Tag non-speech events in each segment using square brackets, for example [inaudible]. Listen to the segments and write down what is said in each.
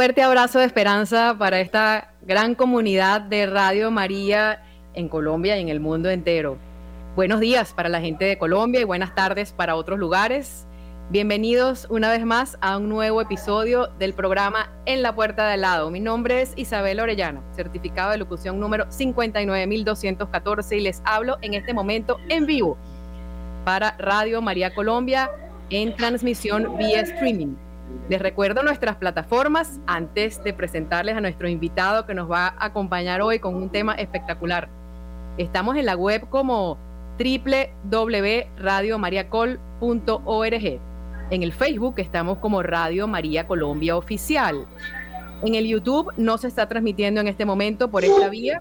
fuerte abrazo de esperanza para esta gran comunidad de Radio María en Colombia y en el mundo entero. Buenos días para la gente de Colombia y buenas tardes para otros lugares. Bienvenidos una vez más a un nuevo episodio del programa En la Puerta de al lado. Mi nombre es Isabel Orellana, certificado de locución número 59214 y les hablo en este momento en vivo para Radio María Colombia en transmisión vía streaming les recuerdo nuestras plataformas antes de presentarles a nuestro invitado que nos va a acompañar hoy con un tema espectacular. Estamos en la web como www.radiomariacol.org. En el Facebook estamos como Radio María Colombia Oficial. En el YouTube no se está transmitiendo en este momento por esta vía,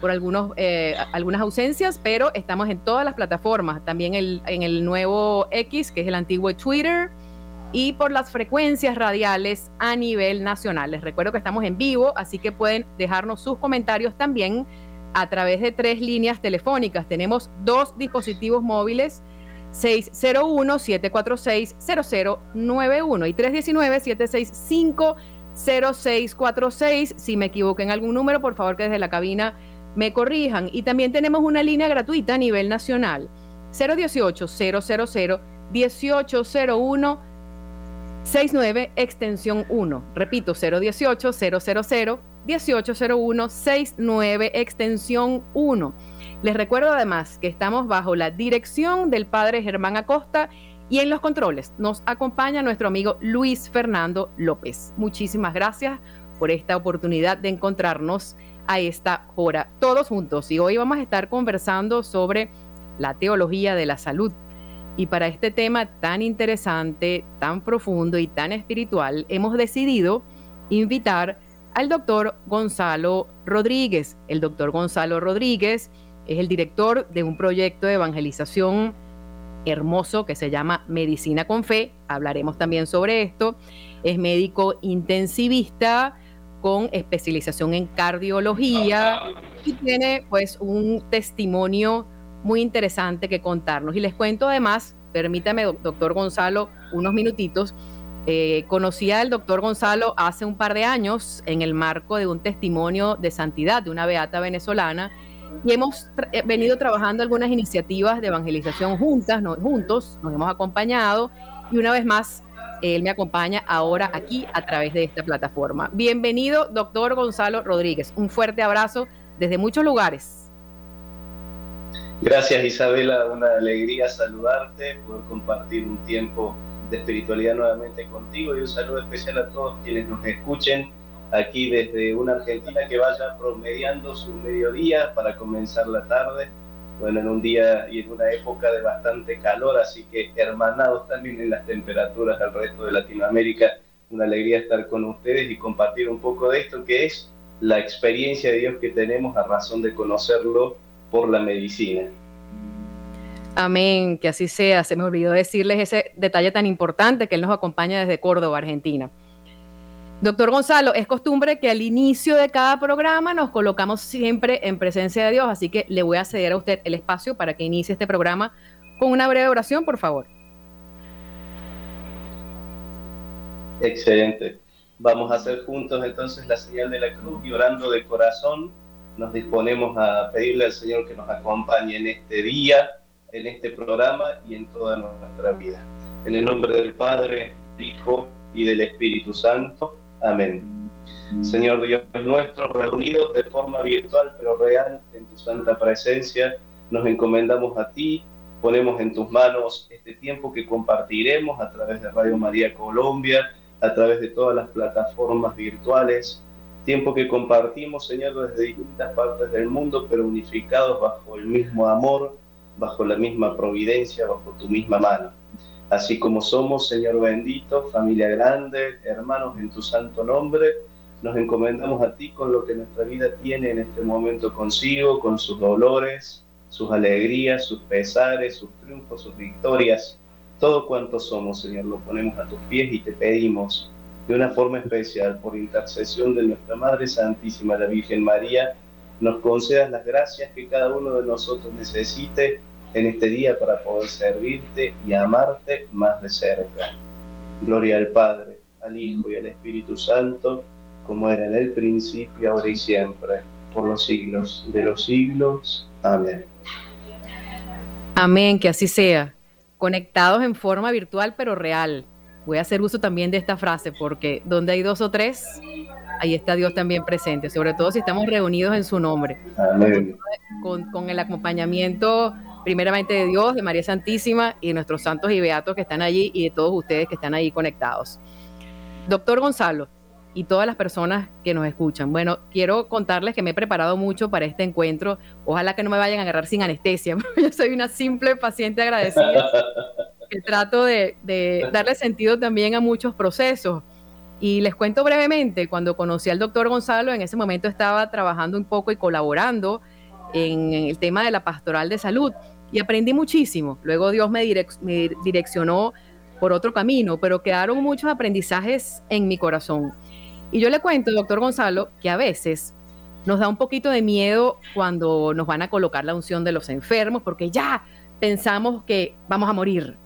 por algunos, eh, algunas ausencias, pero estamos en todas las plataformas, también en el nuevo X, que es el antiguo Twitter, y por las frecuencias radiales a nivel nacional. Les recuerdo que estamos en vivo, así que pueden dejarnos sus comentarios también a través de tres líneas telefónicas. Tenemos dos dispositivos móviles. 601-746-0091 y 319-765-0646. Si me equivoqué en algún número, por favor que desde la cabina me corrijan. Y también tenemos una línea gratuita a nivel nacional. 018-000 1801 69 extensión 1. Repito, 018 000 1801 69 extensión 1. Les recuerdo además que estamos bajo la dirección del padre Germán Acosta y en los controles nos acompaña nuestro amigo Luis Fernando López. Muchísimas gracias por esta oportunidad de encontrarnos a esta hora todos juntos. Y hoy vamos a estar conversando sobre la teología de la salud y para este tema tan interesante, tan profundo y tan espiritual, hemos decidido invitar al doctor Gonzalo Rodríguez. El doctor Gonzalo Rodríguez es el director de un proyecto de evangelización hermoso que se llama Medicina con Fe. Hablaremos también sobre esto. Es médico intensivista con especialización en cardiología y tiene pues un testimonio muy interesante que contarnos. Y les cuento además, permítame, doctor Gonzalo, unos minutitos. Eh, conocí al doctor Gonzalo hace un par de años en el marco de un testimonio de santidad de una beata venezolana y hemos eh, venido trabajando algunas iniciativas de evangelización juntas, juntos, nos hemos acompañado y una vez más él me acompaña ahora aquí a través de esta plataforma. Bienvenido, doctor Gonzalo Rodríguez. Un fuerte abrazo desde muchos lugares. Gracias Isabela, una alegría saludarte, poder compartir un tiempo de espiritualidad nuevamente contigo y un saludo especial a todos quienes nos escuchen aquí desde una Argentina que vaya promediando su mediodía para comenzar la tarde, bueno, en un día y en una época de bastante calor, así que hermanados también en las temperaturas del resto de Latinoamérica, una alegría estar con ustedes y compartir un poco de esto que es la experiencia de Dios que tenemos a razón de conocerlo por la medicina. Amén, que así sea. Se me olvidó decirles ese detalle tan importante que él nos acompaña desde Córdoba, Argentina. Doctor Gonzalo, es costumbre que al inicio de cada programa nos colocamos siempre en presencia de Dios, así que le voy a ceder a usted el espacio para que inicie este programa con una breve oración, por favor. Excelente. Vamos a hacer juntos entonces la señal de la cruz y orando de corazón nos disponemos a pedirle al Señor que nos acompañe en este día, en este programa y en toda nuestra vida. En el nombre del Padre, Hijo y del Espíritu Santo. Amén. Señor Dios nuestro, reunidos de forma virtual pero real en tu santa presencia, nos encomendamos a ti, ponemos en tus manos este tiempo que compartiremos a través de Radio María Colombia, a través de todas las plataformas virtuales, tiempo que compartimos, Señor, desde distintas partes del mundo, pero unificados bajo el mismo amor, bajo la misma providencia, bajo tu misma mano. Así como somos, Señor bendito, familia grande, hermanos en tu santo nombre, nos encomendamos a ti con lo que nuestra vida tiene en este momento consigo, con sus dolores, sus alegrías, sus pesares, sus triunfos, sus victorias. Todo cuanto somos, Señor, lo ponemos a tus pies y te pedimos de una forma especial, por intercesión de nuestra Madre Santísima, la Virgen María, nos concedas las gracias que cada uno de nosotros necesite en este día para poder servirte y amarte más de cerca. Gloria al Padre, al Hijo y al Espíritu Santo, como era en el principio, ahora y siempre, por los siglos de los siglos. Amén. Amén, que así sea. Conectados en forma virtual pero real. Voy a hacer uso también de esta frase porque donde hay dos o tres, ahí está Dios también presente, sobre todo si estamos reunidos en su nombre. Con, con el acompañamiento primeramente de Dios, de María Santísima y de nuestros santos y beatos que están allí y de todos ustedes que están ahí conectados. Doctor Gonzalo y todas las personas que nos escuchan. Bueno, quiero contarles que me he preparado mucho para este encuentro. Ojalá que no me vayan a agarrar sin anestesia. [laughs] Yo soy una simple paciente agradecida [laughs] que trato de, de darle sentido también a muchos procesos. Y les cuento brevemente, cuando conocí al doctor Gonzalo, en ese momento estaba trabajando un poco y colaborando en el tema de la pastoral de salud y aprendí muchísimo. Luego Dios me, direccionó por otro camino, pero quedaron muchos aprendizajes en mi corazón. Y yo le cuento, doctor Gonzalo, que a veces nos da un poquito de miedo cuando nos van a colocar la unción de los enfermos, porque ya pensamos que vamos a morir.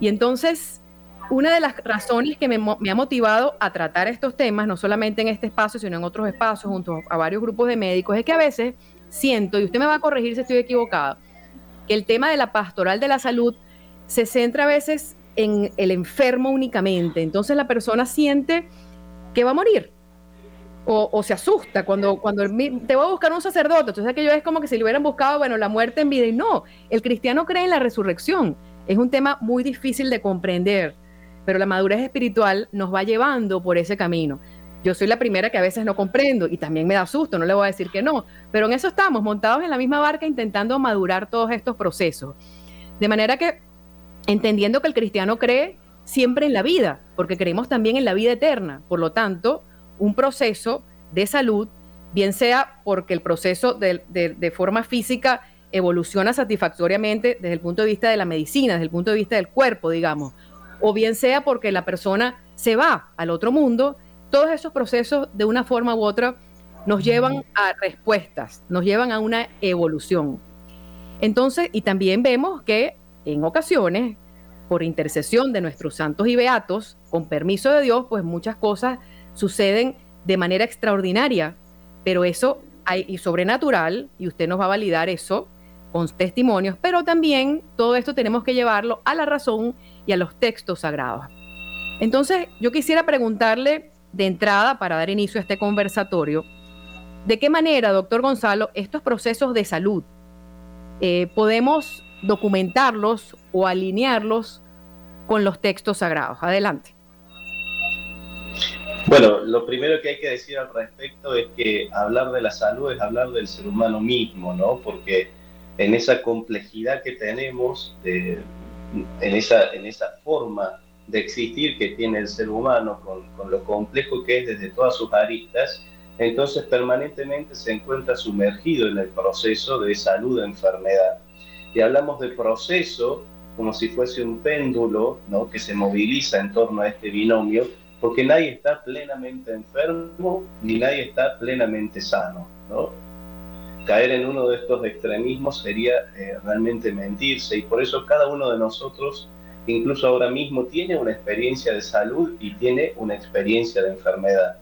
Y entonces, una de las razones que me, ha motivado a tratar estos temas, no solamente en este espacio, sino en otros espacios, junto a varios grupos de médicos, es que a veces siento, y usted me va a corregir si estoy equivocado, que el tema de la pastoral de la salud se centra a veces en el enfermo únicamente. Entonces la persona siente que va a morir. O, se asusta cuando, cuando te va a buscar un sacerdote. Entonces aquello es como que si le hubieran buscado, bueno, la muerte en vida. Y no, el cristiano cree en la resurrección. Es un tema muy difícil de comprender, pero la madurez espiritual nos va llevando por ese camino. Yo soy la primera que a veces no comprendo y también me da susto, no le voy a decir que no, pero en eso estamos, montados en la misma barca intentando madurar todos estos procesos. De manera que, entendiendo que el cristiano cree siempre en la vida, porque creemos también en la vida eterna, por lo tanto, un proceso de salud, bien sea porque el proceso de, de forma física evoluciona satisfactoriamente desde el punto de vista de la medicina, desde el punto de vista del cuerpo, digamos, o bien sea porque la persona se va al otro mundo todos esos procesos, de una forma u otra, nos llevan a respuestas, nos llevan a una evolución. Entonces, y también vemos que en ocasiones, por intercesión de nuestros santos y beatos, con permiso de Dios, pues muchas cosas suceden de manera extraordinaria, pero eso hay y sobrenatural, y usted nos va a validar eso con testimonios, pero también todo esto tenemos que llevarlo a la razón y a los textos sagrados. Entonces, yo quisiera preguntarle de entrada para dar inicio a este conversatorio, ¿de qué manera, doctor Gonzalo, estos procesos de salud eh, podemos documentarlos o alinearlos con los textos sagrados? Adelante. Bueno, lo primero que hay que decir al respecto es que hablar de la salud es hablar del ser humano mismo, ¿no? Porque en esa complejidad que tenemos, en, esa, en esa forma de existir que tiene el ser humano, con, lo complejo que es desde todas sus aristas, entonces permanentemente se encuentra sumergido en el proceso de salud-enfermedad. Y hablamos de proceso como si fuese un péndulo ¿no? que se moviliza en torno a este binomio, porque nadie está plenamente enfermo ni nadie está plenamente sano. ¿no? Caer en uno de estos extremismos sería eh, realmente mentirse y por eso cada uno de nosotros incluso ahora mismo tiene una experiencia de salud y tiene una experiencia de enfermedad.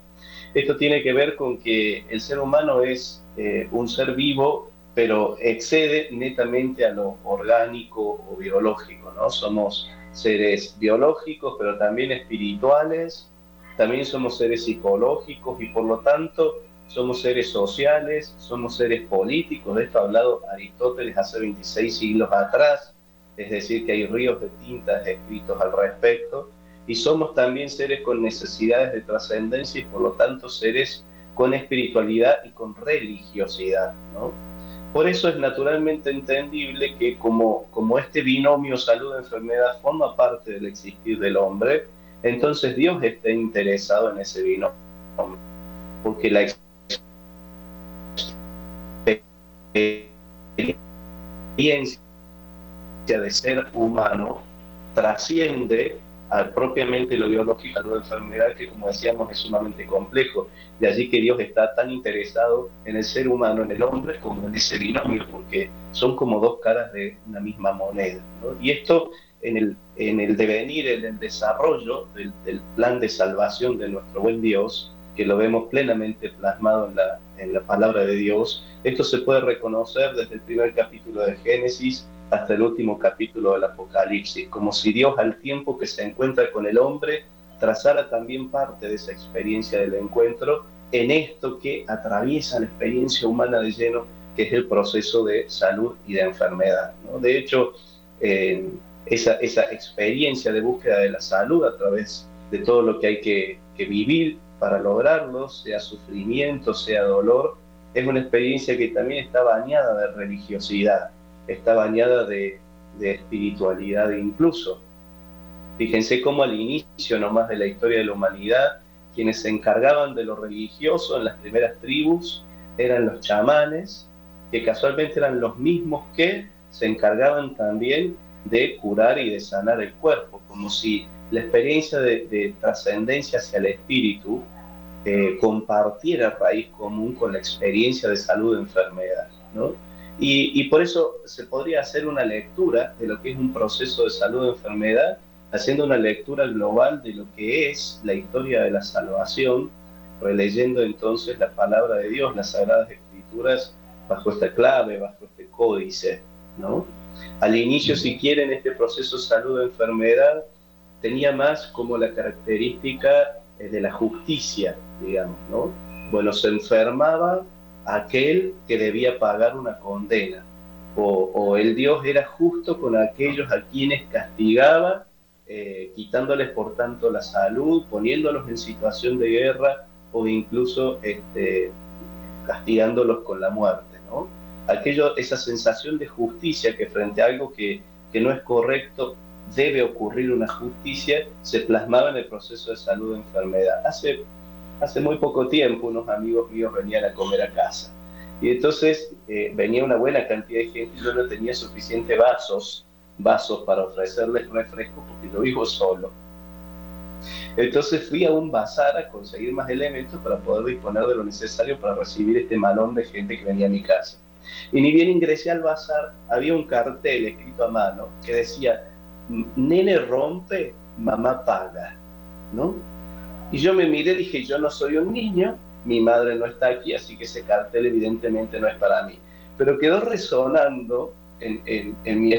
Esto tiene que ver con que el ser humano es eh, un ser vivo pero excede netamente a lo orgánico o biológico, ¿no? Somos seres biológicos, pero también espirituales, también somos seres psicológicos y por lo tanto somos seres sociales, somos seres políticos, de esto ha hablado Aristóteles hace 26 siglos atrás, es decir, que hay ríos de tintas escritos al respecto, y somos también seres con necesidades de trascendencia y por lo tanto seres con espiritualidad y con religiosidad. ¿no? Por eso es naturalmente entendible que como, como este binomio salud-enfermedad forma parte del existir del hombre, entonces Dios está interesado en ese binomio, porque la experiencia de ser humano trasciende propiamente lo biológico, la enfermedad, que como decíamos es sumamente complejo. De allí que Dios está tan interesado en el ser humano, en el hombre, como en ese binomio, porque son como dos caras de una misma moneda. Y esto en el, en el devenir, en el desarrollo del, del, plan de salvación de nuestro buen Dios, que lo vemos plenamente plasmado en la, en la palabra de Dios, esto se puede reconocer desde el primer capítulo de Génesis hasta el último capítulo del Apocalipsis, como si Dios al tiempo que se encuentra con el hombre trazara también parte de esa experiencia del encuentro en esto que atraviesa la experiencia humana de lleno, que es el proceso de salud y de enfermedad. ¿no? De hecho, eh, esa, esa experiencia de búsqueda de la salud a través de todo lo que hay que, que vivir para lograrlo, sea sufrimiento, sea dolor, es una experiencia que también está bañada de religiosidad está bañada de, espiritualidad incluso. Fíjense cómo al inicio nomás de la historia de la humanidad, quienes se encargaban de lo religioso en las primeras tribus eran los chamanes, que casualmente eran los mismos que se encargaban también de curar y de sanar el cuerpo, como si la experiencia de, trascendencia hacia el espíritu eh, compartiera raíz común con la experiencia de salud e enfermedad. ¿no? Y, por eso se podría hacer una lectura de lo que es un proceso de salud o enfermedad, haciendo una lectura global de lo que es la historia de la salvación, releyendo entonces la palabra de Dios, las sagradas escrituras, bajo esta clave, bajo este códice. ¿no? Al inicio, si quieren, este proceso de salud o enfermedad tenía más como la característica de la justicia, digamos, ¿no? Bueno, se enfermaba aquel que debía pagar una condena, o, el Dios era justo con aquellos a quienes castigaba, eh, quitándoles por tanto la salud, poniéndolos en situación de guerra o incluso este, castigándolos con la muerte. ¿no? Aquello, esa sensación de justicia que frente a algo que, que no es correcto debe ocurrir una justicia, se plasmaba en el proceso de salud e enfermedad. Hace hace muy poco tiempo unos amigos míos venían a comer a casa. Y entonces eh, venía una buena cantidad de gente y yo no tenía suficientes vasos, vasos para ofrecerles refresco porque yo vivo solo. Entonces fui a un bazar a conseguir más elementos para poder disponer de lo necesario para recibir este malón de gente que venía a mi casa. Y ni bien ingresé al bazar, había un cartel escrito a mano que decía, nene rompe, mamá paga, ¿no? Y yo me miré dije, yo no soy un niño, mi madre no está aquí, así que ese cartel evidentemente no es para mí. Pero quedó resonando en, mi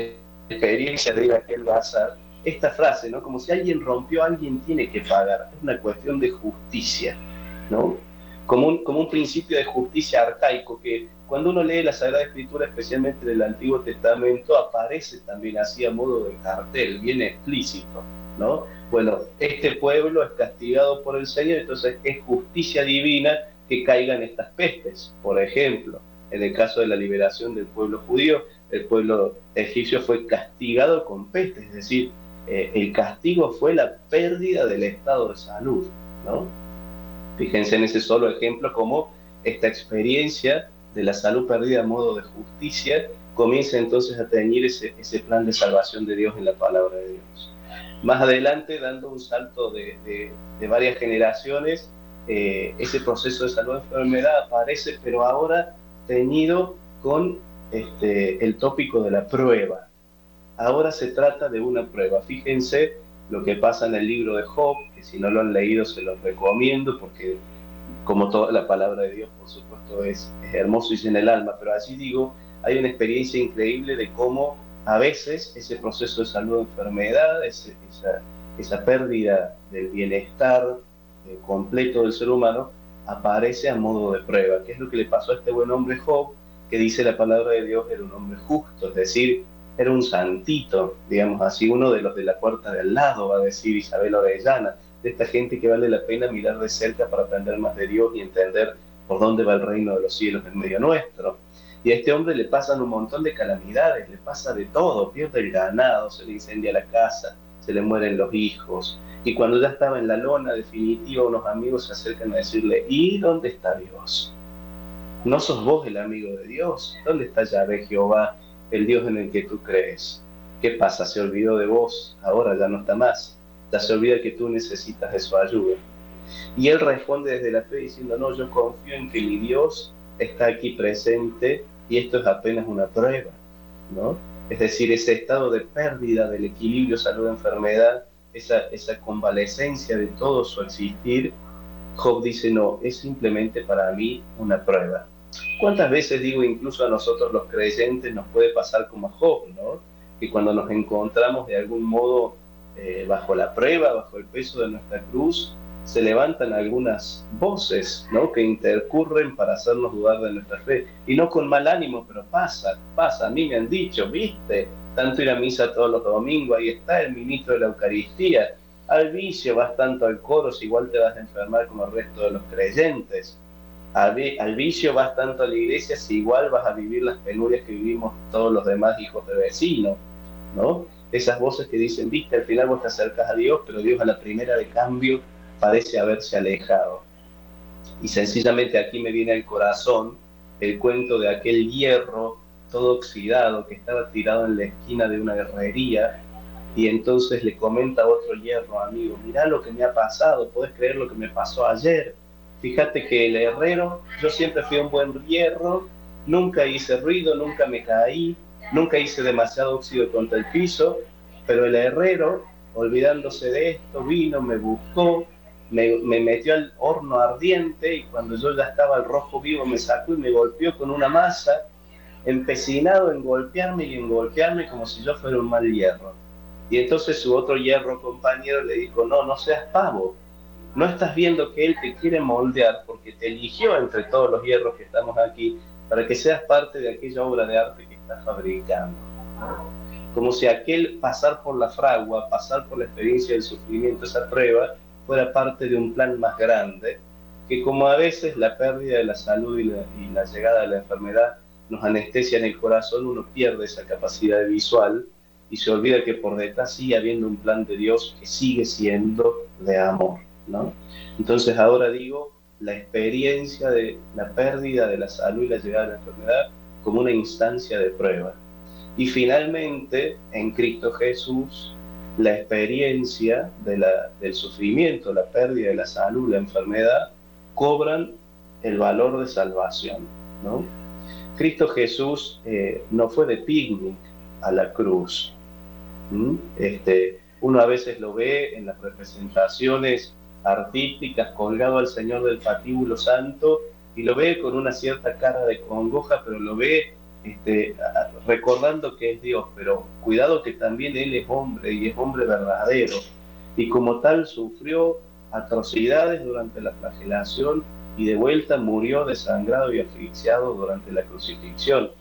experiencia de ir a aquel bazar esta frase, ¿no? Como si alguien rompió, alguien tiene que pagar. Es una cuestión de justicia, ¿no? Como un, como un principio de justicia arcaico que cuando uno lee la Sagrada Escritura, especialmente del Antiguo Testamento, aparece también así a modo de cartel, bien explícito, ¿no? Bueno, este pueblo es castigado por el Señor, entonces es justicia divina que caigan estas pestes. Por ejemplo, en el caso de la liberación del pueblo judío, el pueblo egipcio fue castigado con pestes, es decir, eh, el castigo fue la pérdida del estado de salud. Fíjense en ese solo ejemplo como esta experiencia de la salud perdida a modo de justicia comienza entonces a teñir ese, ese plan de salvación de Dios en la palabra de Dios. Más adelante, dando un salto de, varias generaciones, eh, ese proceso de salud enfermedad aparece, pero ahora teñido con este, el tópico de la prueba. Ahora se trata de una prueba. Fíjense lo que pasa en el libro de Job, que si no lo han leído se los recomiendo porque como toda la palabra de Dios, por supuesto, es, hermoso y en el alma, pero así digo, hay una experiencia increíble de cómo a veces ese proceso de salud enfermedad, esa, esa, pérdida del bienestar eh, completo del ser humano, aparece a modo de prueba. ¿Qué es lo que le pasó a este buen hombre Job? Que dice la palabra de Dios, era un hombre justo, es decir, era un santito, digamos así, uno de los de la puerta de al lado, va a decir Isabel Orellana, de esta gente que vale la pena mirar de cerca para aprender más de Dios y entender por dónde va el reino de los cielos en medio nuestro. Y a este hombre le pasan un montón de calamidades, le pasa de todo, pierde el ganado, se le incendia la casa, se le mueren los hijos. Y cuando ya estaba en la lona definitiva, unos amigos se acercan a decirle, ¿y dónde está Dios? ¿No sos vos el amigo de Dios? ¿Dónde está Yahvé Jehová, el Dios en el que tú crees? ¿Qué pasa? Se olvidó de vos, ahora ya no está más. Ya se olvida que tú necesitas de su ayuda. Y él responde desde la fe diciendo, no, yo confío en que mi Dios está aquí presente y esto es apenas una prueba, ¿no? Es decir, ese estado de pérdida del equilibrio salud-enfermedad, esa, esa convalescencia de todo su existir, Job dice, no, es simplemente para mí una prueba. ¿Cuántas veces digo, incluso a nosotros los creyentes nos puede pasar como a Job, ¿no? Que cuando nos encontramos de algún modo eh, bajo la prueba, bajo el peso de nuestra cruz, se levantan algunas voces ¿no? que intercurren para hacernos dudar de nuestra fe. Y no con mal ánimo, pero pasa, pasa. A mí me han dicho, viste, tanto ir a misa todos los domingos, ahí está el ministro de la Eucaristía. Al vicio vas tanto al coro, si igual te vas a enfermar como el resto de los creyentes. Al, vicio vas tanto a la iglesia, si igual vas a vivir las penurias que vivimos todos los demás hijos de vecinos. ¿no? Esas voces que dicen, viste, al final vos te acercas a Dios, pero Dios a la primera de cambio parece haberse alejado. Y sencillamente aquí me viene al corazón el cuento de aquel hierro todo oxidado que estaba tirado en la esquina de una herrería y entonces le comenta a otro hierro, amigo, mirá lo que me ha pasado, puedes creer lo que me pasó ayer. Fíjate que el herrero, yo siempre fui un buen hierro, nunca hice ruido, nunca me caí, nunca hice demasiado óxido contra el piso, pero el herrero, olvidándose de esto, vino, me buscó, me, metió al horno ardiente y cuando yo ya estaba al rojo vivo me sacó y me golpeó con una masa, empecinado en golpearme y en golpearme como si yo fuera un mal hierro. Y entonces su otro hierro compañero le dijo, no, no seas pavo, no estás viendo que él te quiere moldear porque te eligió entre todos los hierros que estamos aquí para que seas parte de aquella obra de arte que estás fabricando. Como si aquel pasar por la fragua, pasar por la experiencia del sufrimiento, esa prueba, fuera parte de un plan más grande, que como a veces la pérdida de la salud y la, llegada de la enfermedad nos anestesia en el corazón, uno pierde esa capacidad visual y se olvida que por detrás sigue habiendo un plan de Dios que sigue siendo de amor, ¿no? Entonces ahora digo, la experiencia de la pérdida de la salud y la llegada de la enfermedad como una instancia de prueba. Y finalmente, en Cristo Jesús, la experiencia del sufrimiento, la pérdida de la salud, la enfermedad, cobran el valor de salvación. ¿no? Cristo Jesús eh, no fue de picnic a la cruz. Este, uno a veces lo ve en las representaciones artísticas colgado al Señor del patíbulo santo y lo ve con una cierta cara de congoja, pero lo ve este, recordando que es Dios, pero cuidado que también Él es hombre y es hombre verdadero, y como tal sufrió atrocidades durante la flagelación y de vuelta murió desangrado y asfixiado durante la crucifixión,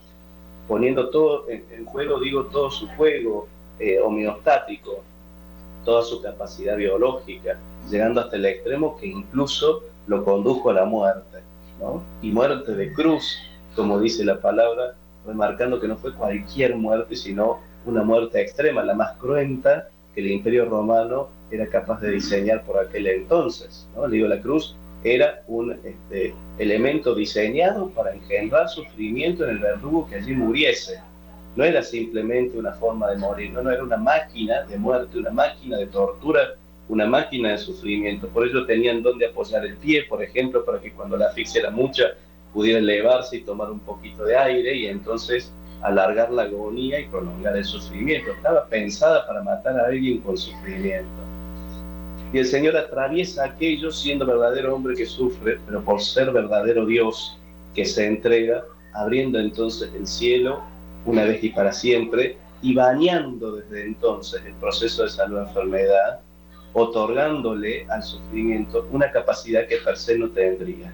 poniendo todo en, juego, digo, todo su juego eh, homeostático, toda su capacidad biológica, llegando hasta el extremo que incluso lo condujo a la muerte, Y muerte de cruz, como dice la palabra, remarcando que no fue cualquier muerte, sino una muerte extrema, la más cruenta que el imperio romano era capaz de diseñar por aquel entonces. la cruz era un este, elemento diseñado para engendrar sufrimiento en el verdugo que allí muriese. No era simplemente una forma de morir, no, no era una máquina de muerte, una máquina de tortura, una máquina de sufrimiento. Por ello tenían donde apoyar el pie, por ejemplo, para que cuando la asfixia era mucha pudiera elevarse y tomar un poquito de aire y entonces alargar la agonía y prolongar el sufrimiento. Estaba pensada para matar a alguien con sufrimiento. Y el Señor atraviesa aquello siendo verdadero hombre que sufre, pero por ser verdadero Dios que se entrega, abriendo entonces el cielo una vez y para siempre y bañando desde entonces el proceso de salud-enfermedad, otorgándole al sufrimiento una capacidad que per se no tendría,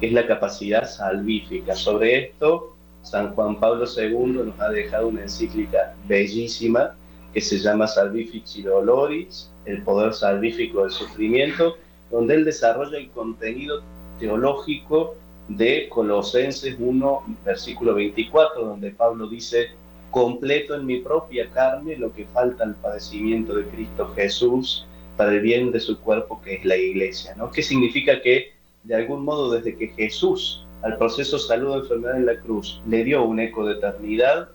que es la capacidad salvífica. Sobre esto, San Juan Pablo II nos ha dejado una encíclica bellísima que se llama Salvifici Doloris, el poder salvífico del sufrimiento, donde él desarrolla el contenido teológico de Colosenses 1, versículo 24, donde Pablo dice, completo en mi propia carne lo que falta al padecimiento de Cristo Jesús para el bien de su cuerpo que es la iglesia, ¿no? ¿Qué significa que de algún modo desde que Jesús al proceso salud enfermedad en la cruz le dio un eco de eternidad,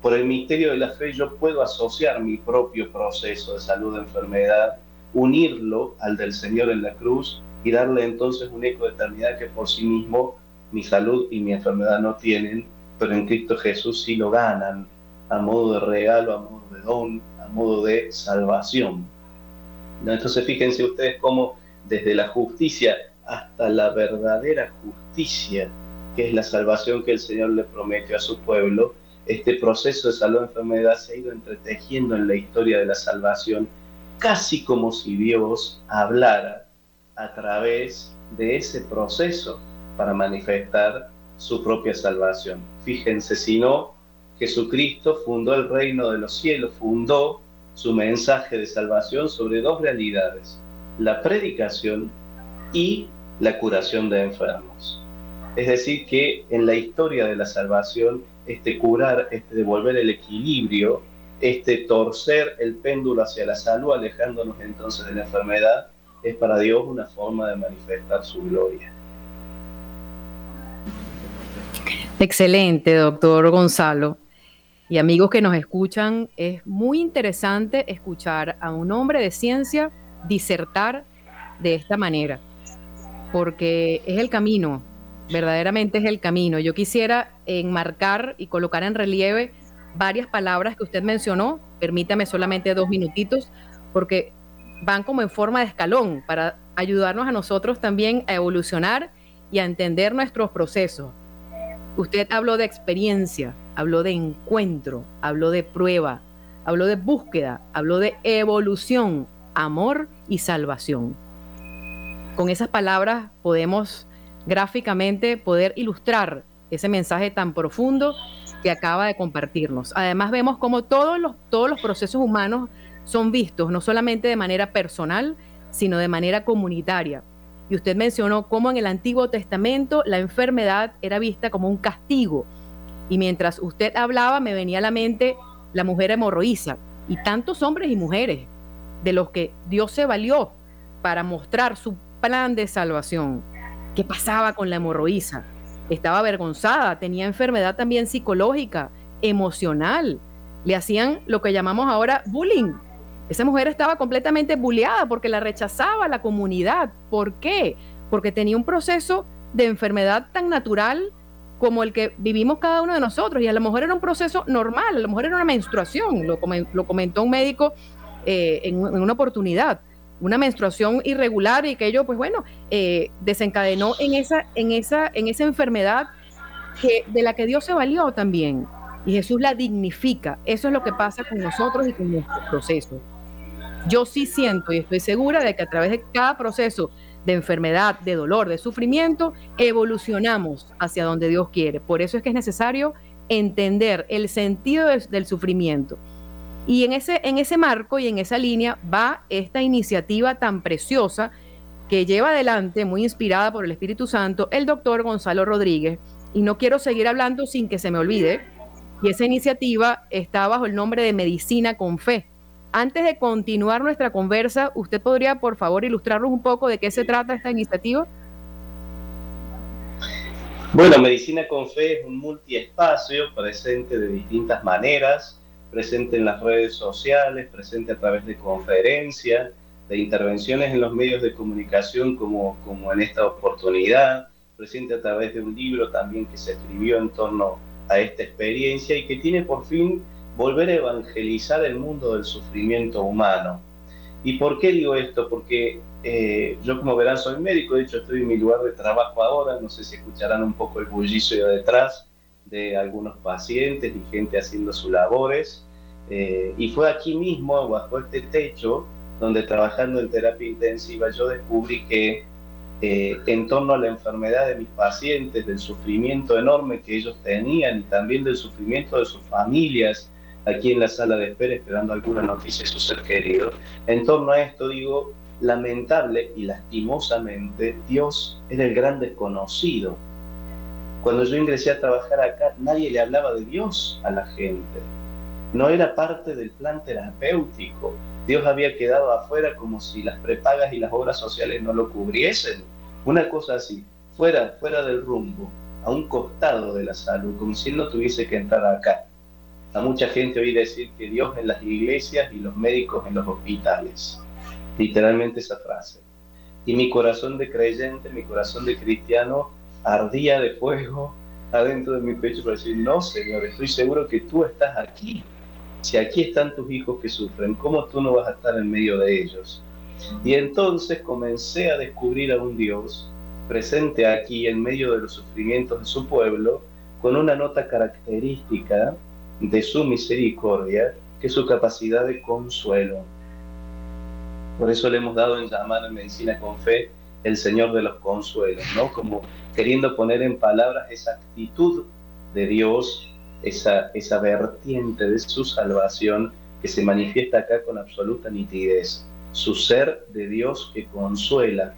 por el misterio de la fe yo puedo asociar mi propio proceso de salud enfermedad, unirlo al del Señor en la cruz y darle entonces un eco de eternidad que por sí mismo mi salud y mi enfermedad no tienen, pero en Cristo Jesús sí lo ganan a modo de regalo, a modo de don, a modo de salvación. Entonces fíjense ustedes cómo desde la justicia hasta la verdadera justicia, que es la salvación que el Señor le prometió a su pueblo, este proceso de salud enfermedad se ha ido entretejiendo en la historia de la salvación, casi como si Dios hablara a través de ese proceso para manifestar su propia salvación. Fíjense, si no, Jesucristo fundó el reino de los cielos, fundó su mensaje de salvación sobre dos realidades, la predicación y la curación de enfermos. Es decir, que en la historia de la salvación, este curar, este devolver el equilibrio, este torcer el péndulo hacia la salud, alejándonos entonces de la enfermedad, es para Dios una forma de manifestar su gloria. Excelente, doctor Gonzalo. Y amigos que nos escuchan, es muy interesante escuchar a un hombre de ciencia disertar de esta manera, porque es el camino, verdaderamente es el camino. Yo quisiera enmarcar y colocar en relieve varias palabras que usted mencionó, permítame solamente dos minutitos, porque van como en forma de escalón para ayudarnos a nosotros también a evolucionar y a entender nuestros procesos. Usted habló de experiencia, habló de encuentro, habló de prueba, habló de búsqueda, habló de evolución, amor y salvación. Con esas palabras podemos gráficamente poder ilustrar ese mensaje tan profundo que acaba de compartirnos. Además vemos cómo todos los, todos los procesos humanos son vistos no solamente de manera personal, sino de manera comunitaria. Y usted mencionó cómo en el Antiguo Testamento la enfermedad era vista como un castigo. Y mientras usted hablaba, me venía a la mente la mujer hemorroísa y tantos hombres y mujeres de los que Dios se valió para mostrar su plan de salvación. ¿Qué pasaba con la hemorroísa? Estaba avergonzada, tenía enfermedad también psicológica, emocional. Le hacían lo que llamamos ahora bullying esa mujer estaba completamente bulleada porque la rechazaba la comunidad. ¿Por qué? Porque tenía un proceso de enfermedad tan natural como el que vivimos cada uno de nosotros. Y a lo mejor era un proceso normal, a lo mejor era una menstruación, lo, comentó un médico eh, en, una oportunidad, una menstruación irregular y que ello, pues bueno, eh, desencadenó en esa, en, esa, en esa enfermedad que, de la que Dios se valió también. Y Jesús la dignifica. Eso es lo que pasa con nosotros y con nuestros procesos. Yo sí siento y estoy segura de que a través de cada proceso de enfermedad, de dolor, de sufrimiento, evolucionamos hacia donde Dios quiere. Por eso es que es necesario entender el sentido del, sufrimiento. Y en ese, en ese marco y en esa línea va esta iniciativa tan preciosa que lleva adelante, muy inspirada por el Espíritu Santo, el doctor Gonzalo Rodríguez. Y no quiero seguir hablando sin que se me olvide. Y esa iniciativa está bajo el nombre de Medicina con Fe antes de continuar nuestra conversa, ¿usted podría, por favor, ilustrarnos un poco de qué se trata esta iniciativa? Bueno, Medicina con Fe es un multiespacio presente de distintas maneras, presente en las redes sociales, presente a través de conferencias, de intervenciones en los medios de comunicación como, como en esta oportunidad, presente a través de un libro también que se escribió en torno a esta experiencia y que tiene por fin volver a evangelizar el mundo del sufrimiento humano. ¿Y por qué digo esto? Porque eh, yo como verán soy médico, de hecho estoy en mi lugar de trabajo ahora, no sé si escucharán un poco el bullicio de detrás, de algunos pacientes y gente haciendo sus labores. Eh, y fue aquí mismo, bajo este techo, donde trabajando en terapia intensiva, yo descubrí que eh, en torno a la enfermedad de mis pacientes, del sufrimiento enorme que ellos tenían y también del sufrimiento de sus familias, aquí en la sala de espera esperando alguna noticia de su ser querido. En torno a esto digo, lamentable y lastimosamente, Dios era el gran desconocido. Cuando yo ingresé a trabajar acá, nadie le hablaba de Dios a la gente. No era parte del plan terapéutico. Dios había quedado afuera como si las prepagas y las obras sociales no lo cubriesen. Una cosa así, fuera, fuera del rumbo, a un costado de la salud, como si él no tuviese que entrar acá. A mucha gente oí decir que Dios en las iglesias y los médicos en los hospitales. Literalmente esa frase. Y mi corazón de creyente, mi corazón de cristiano, ardía de fuego adentro de mi pecho para decir, no, Señor, estoy seguro que tú estás aquí. Si aquí están tus hijos que sufren, ¿cómo tú no vas a estar en medio de ellos? Y entonces comencé a descubrir a un Dios presente aquí en medio de los sufrimientos de su pueblo, con una nota característica de su misericordia, que su capacidad de consuelo. Por eso le hemos dado en llamar en Medicina con Fe el Señor de los consuelos, ¿no? Como queriendo poner en palabras esa actitud de Dios, esa, esa vertiente de su salvación que se manifiesta acá con absoluta nitidez, su ser de Dios que consuela.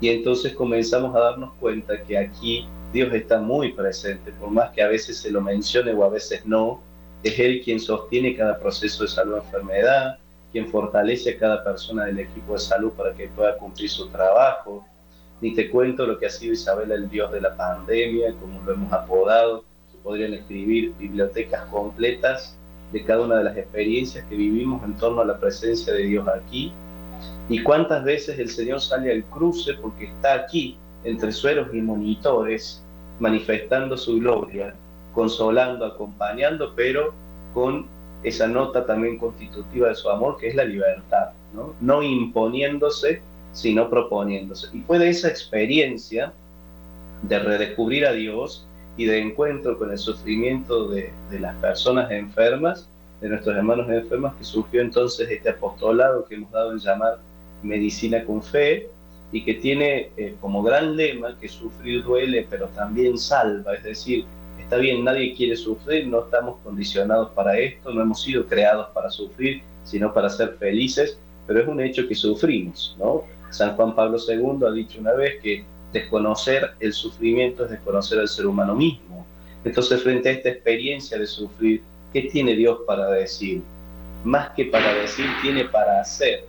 Y entonces comenzamos a darnos cuenta que aquí Dios está muy presente, por más que a veces se lo mencione o a veces no, es Él quien sostiene cada proceso de salud o enfermedad, quien fortalece a cada persona del equipo de salud para que pueda cumplir su trabajo. Ni te cuento lo que ha sido Isabel el Dios de la pandemia, como lo hemos apodado. Se podrían escribir bibliotecas completas de cada una de las experiencias que vivimos en torno a la presencia de Dios aquí. Y cuántas veces el Señor sale al cruce porque está aquí, entre sueros y monitores, manifestando su gloria consolando, acompañando, pero con esa nota también constitutiva de su amor, que es la libertad, ¿no? Imponiéndose, sino proponiéndose. Y fue de esa experiencia de redescubrir a Dios y de encuentro con el sufrimiento de, de las personas enfermas, de nuestros hermanos enfermos, que surgió entonces este apostolado que hemos dado en llamar Medicina con Fe, y que tiene eh, como gran lema que sufrir duele, pero también salva, es decir, está bien, nadie quiere sufrir, no estamos condicionados para esto, no hemos sido creados para sufrir, sino para ser felices, pero es un hecho que sufrimos, ¿no? San Juan Pablo II ha dicho una vez que desconocer el sufrimiento es desconocer al ser humano mismo. Entonces, frente a esta experiencia de sufrir, ¿qué tiene Dios para decir? Más que para decir, tiene para hacer.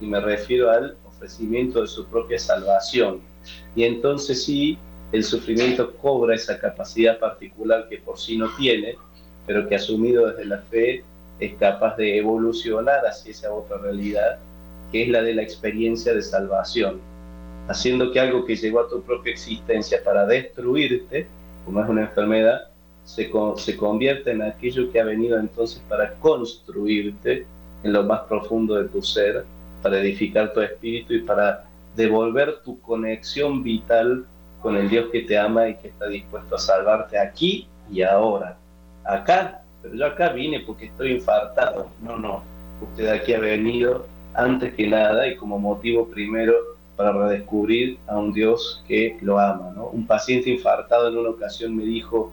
Y me refiero al ofrecimiento de su propia salvación. Y entonces sí, el sufrimiento cobra esa capacidad particular que por sí no tiene, pero que asumido desde la fe es capaz de evolucionar hacia esa otra realidad, que es la de la experiencia de salvación, haciendo que algo que llegó a tu propia existencia para destruirte, como es una enfermedad, se, se convierte en aquello que ha venido entonces para construirte en lo más profundo de tu ser, para edificar tu espíritu y para devolver tu conexión vital con el Dios que te ama y que está dispuesto a salvarte aquí y ahora. Acá, pero yo acá vine porque estoy infartado. No, no, usted aquí ha venido antes que nada y como motivo primero para redescubrir a un Dios que lo ama. ¿no? Un paciente infartado en una ocasión me dijo,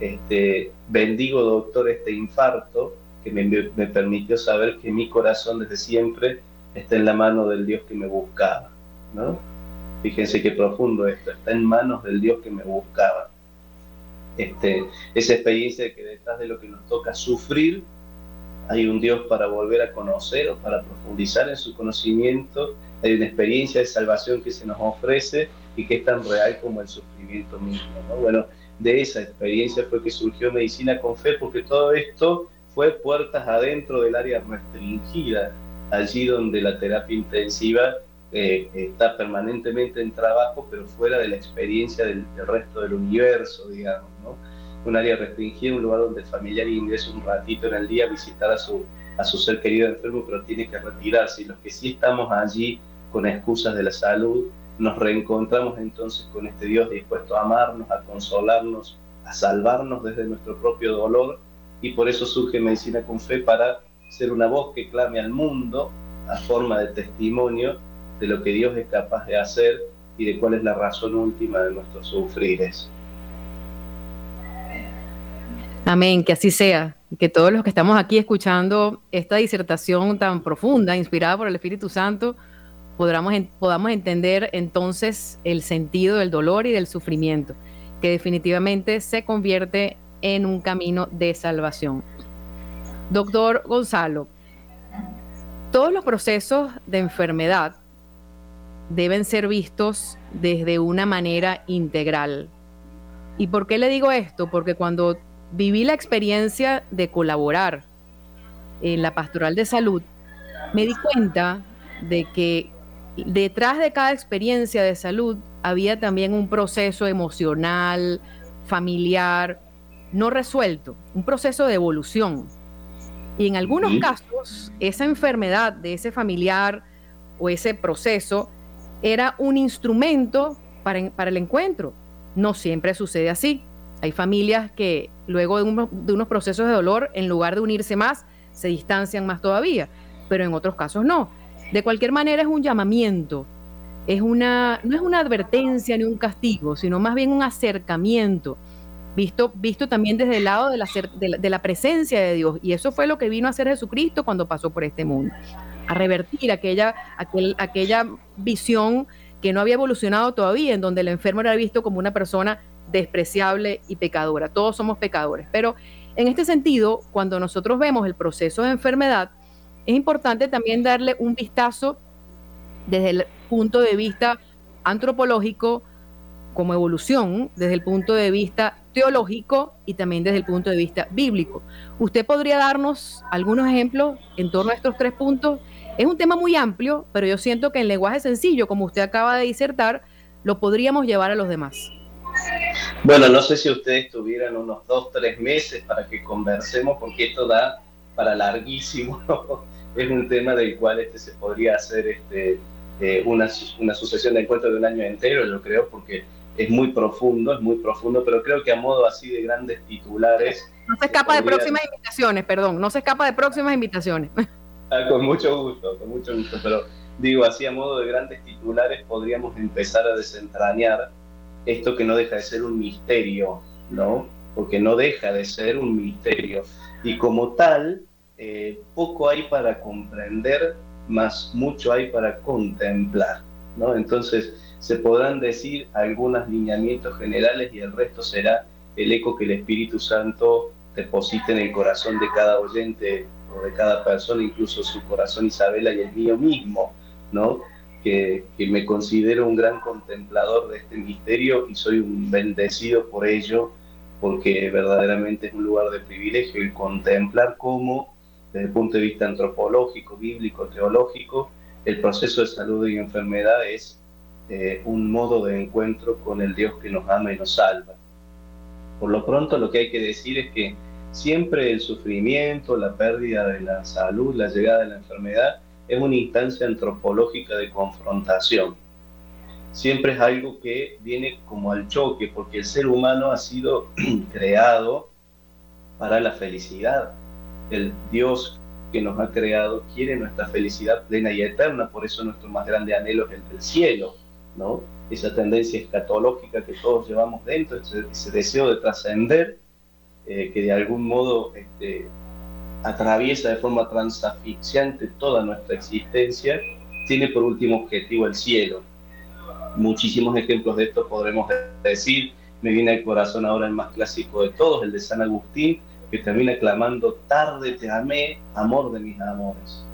este, bendigo doctor este infarto que me, me permitió saber que mi corazón desde siempre está en la mano del Dios que me buscaba. ¿no? Fíjense qué profundo esto, está en manos del Dios que me buscaba. Este, esa experiencia de que detrás de lo que nos toca sufrir, hay un Dios para volver a conocer o para profundizar en su conocimiento, hay una experiencia de salvación que se nos ofrece y que es tan real como el sufrimiento mismo. Bueno, de esa experiencia fue que surgió Medicina con Fe, porque todo esto fue puertas adentro del área restringida, allí donde la terapia intensiva eh, está permanentemente en trabajo, pero fuera de la experiencia del, resto del universo, digamos, ¿no? Un área restringida, un lugar donde el familiar ingresa un ratito en el día a visitar a su, a su ser querido enfermo, pero tiene que retirarse. Y los que sí estamos allí con excusas de la salud, nos reencontramos entonces con este Dios dispuesto a amarnos, a consolarnos, a salvarnos desde nuestro propio dolor y por eso surge Medicina con Fe para ser una voz que clame al mundo a forma de testimonio de lo que Dios es capaz de hacer y de cuál es la razón última de nuestros sufrires. Amén, que así sea, que todos los que estamos aquí escuchando esta disertación tan profunda, inspirada por el Espíritu Santo, podamos, podamos entender entonces el sentido del dolor y del sufrimiento, que definitivamente se convierte en un camino de salvación. Doctor Gonzalo, todos los procesos de enfermedad deben ser vistos desde una manera integral. ¿Y por qué le digo esto? Porque cuando viví la experiencia de colaborar en la pastoral de salud, me di cuenta de que detrás de cada experiencia de salud había también un proceso emocional, familiar, no resuelto, un proceso de evolución. Y en algunos casos, esa enfermedad de ese familiar o ese proceso era un instrumento para, el encuentro. No siempre sucede así. Hay familias que luego de, de, unos procesos de dolor, en lugar de unirse más, se distancian más todavía, pero en otros casos no. De cualquier manera es un llamamiento, es una, no es una advertencia ni un castigo, sino más bien un acercamiento, visto, visto también desde el lado de la, de la presencia de Dios. Y eso fue lo que vino a hacer Jesucristo cuando pasó por este mundo a revertir aquella, aquel, aquella visión que no había evolucionado todavía, en donde el enfermo era visto como una persona despreciable y pecadora. Todos somos pecadores. Pero en este sentido, cuando nosotros vemos el proceso de enfermedad, es importante también darle un vistazo desde el punto de vista antropológico como evolución, desde el punto de vista teológico y también desde el punto de vista bíblico. ¿Usted podría darnos algunos ejemplos en torno a estos tres puntos es un tema muy amplio, pero yo siento que en lenguaje sencillo, como usted acaba de disertar, lo podríamos llevar a los demás. Bueno, no sé si ustedes tuvieran unos dos, tres meses para que conversemos, porque esto da para larguísimo. [laughs] es un tema del cual este se podría hacer este, eh, una, una sucesión de encuentros de un año entero, yo creo, porque es muy profundo, es muy profundo, pero creo que a modo así de grandes titulares. No se escapa de próximas invitaciones, perdón, no se escapa de próximas invitaciones. [laughs] Ah, con mucho gusto, con mucho gusto, pero digo, así a modo de grandes titulares podríamos empezar a desentrañar esto que no deja de ser un misterio, ¿no? Porque no deja de ser un misterio. Y como tal, eh, poco hay para comprender, más mucho hay para contemplar, ¿no? Entonces, se podrán decir algunos lineamientos generales y el resto será el eco que el Espíritu Santo deposite en el corazón de cada oyente de cada persona, incluso su corazón Isabela y el mío mismo, ¿no? Que, que, me considero un gran contemplador de este misterio y soy un bendecido por ello, porque verdaderamente es un lugar de privilegio el contemplar cómo, desde el punto de vista antropológico, bíblico, teológico, el proceso de salud y enfermedad es eh, un modo de encuentro con el Dios que nos ama y nos salva. Por lo pronto lo que hay que decir es que Siempre el sufrimiento, la pérdida de la salud, la llegada de la enfermedad es una instancia antropológica de confrontación. Siempre es algo que viene como al choque, porque el ser humano ha sido [clears throat] creado para la felicidad. El Dios que nos ha creado quiere nuestra felicidad plena y eterna, por eso nuestro más grande anhelo es el del cielo, ¿no? Esa tendencia escatológica que todos llevamos dentro, ese deseo de trascender eh, que de algún modo este, atraviesa de forma transafixiante toda nuestra existencia, tiene por último objetivo el cielo. Muchísimos ejemplos de esto podremos decir. Me viene al corazón ahora el más clásico de todos, el de San Agustín, que termina clamando, tarde te amé, amor de mis amores.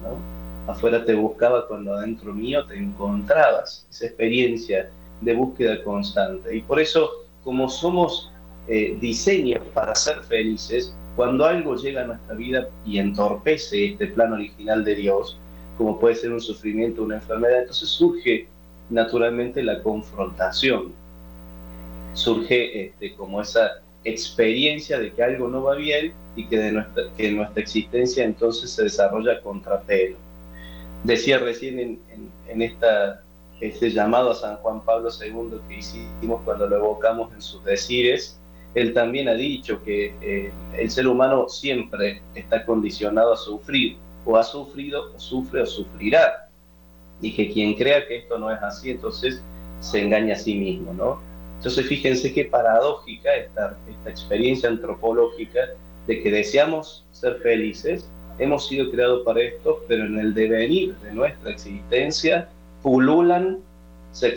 Afuera te buscaba cuando adentro mío te encontrabas. Esa experiencia de búsqueda constante. Y por eso, como somos eh, diseños para ser felices, cuando algo llega a nuestra vida y entorpece este plan original de Dios, como puede ser un sufrimiento, una enfermedad, entonces surge naturalmente la confrontación, surge este, como esa experiencia de que algo no va bien y que, nuestra, que nuestra existencia entonces se desarrolla contrapelo. Decía recién en, en, en esta, este llamado a San Juan Pablo II que hicimos cuando lo evocamos en sus decires, él también ha dicho que eh, el ser humano siempre está condicionado a sufrir, o ha sufrido, o sufre, o sufrirá. Y que quien crea que esto no es así, entonces se engaña a sí mismo, ¿no? Entonces fíjense qué paradójica esta, esta experiencia antropológica de que deseamos ser felices, hemos sido creados para esto, pero en el devenir de nuestra existencia pululan, se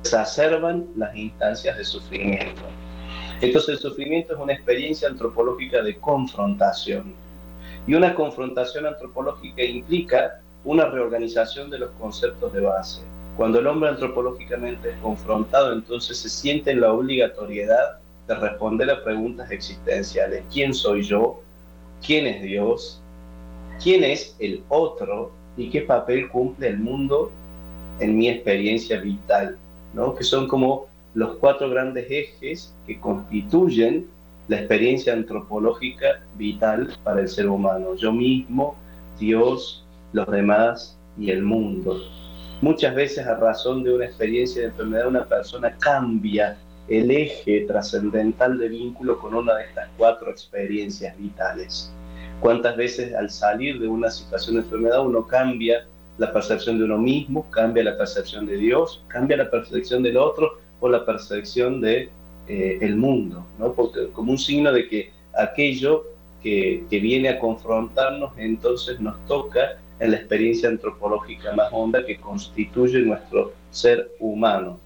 exacerban las instancias de sufrimiento. Entonces el sufrimiento es una experiencia antropológica de confrontación. Y una confrontación antropológica implica una reorganización de los conceptos de base. Cuando el hombre antropológicamente es confrontado, entonces se siente en la obligatoriedad de responder a preguntas existenciales. ¿Quién soy yo? ¿Quién es Dios? ¿Quién es el otro? ¿Y qué papel cumple el mundo en mi experiencia vital? ¿no? Que son como los cuatro grandes ejes que constituyen la experiencia antropológica vital para el ser humano. Yo mismo, Dios, los demás y el mundo. Muchas veces a razón de una experiencia de enfermedad una persona cambia el eje trascendental de vínculo con una de estas cuatro experiencias vitales. ¿Cuántas veces al salir de una situación de enfermedad uno cambia la percepción de uno mismo, cambia la percepción de Dios, cambia la percepción del otro o la percepción de eh, el mundo, ¿no? Porque, como un signo de que aquello que, que, viene a confrontarnos entonces nos toca en la experiencia antropológica más honda que constituye nuestro ser humano.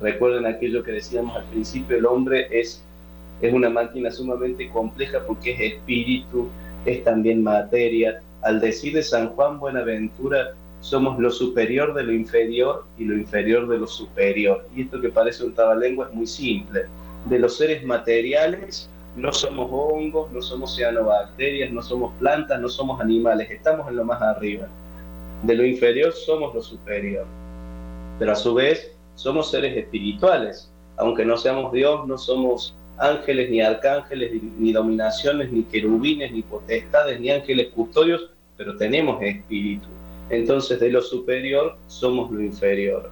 Recuerden aquello que decíamos al principio, el hombre es, es una máquina sumamente compleja porque es espíritu, es también materia. Al decir de San Juan Buenaventura, somos lo superior de lo inferior y lo inferior de lo superior. Y esto que parece un tabalengua es muy simple. De los seres materiales no somos hongos, no somos cianobacterias, no somos plantas, no somos animales, estamos en lo más arriba. De lo inferior somos lo superior. Pero a su vez somos seres espirituales. Aunque no seamos Dios, no somos ángeles, ni arcángeles, ni dominaciones, ni querubines, ni potestades, ni ángeles custodios, pero tenemos espíritu entonces de lo superior somos lo inferior.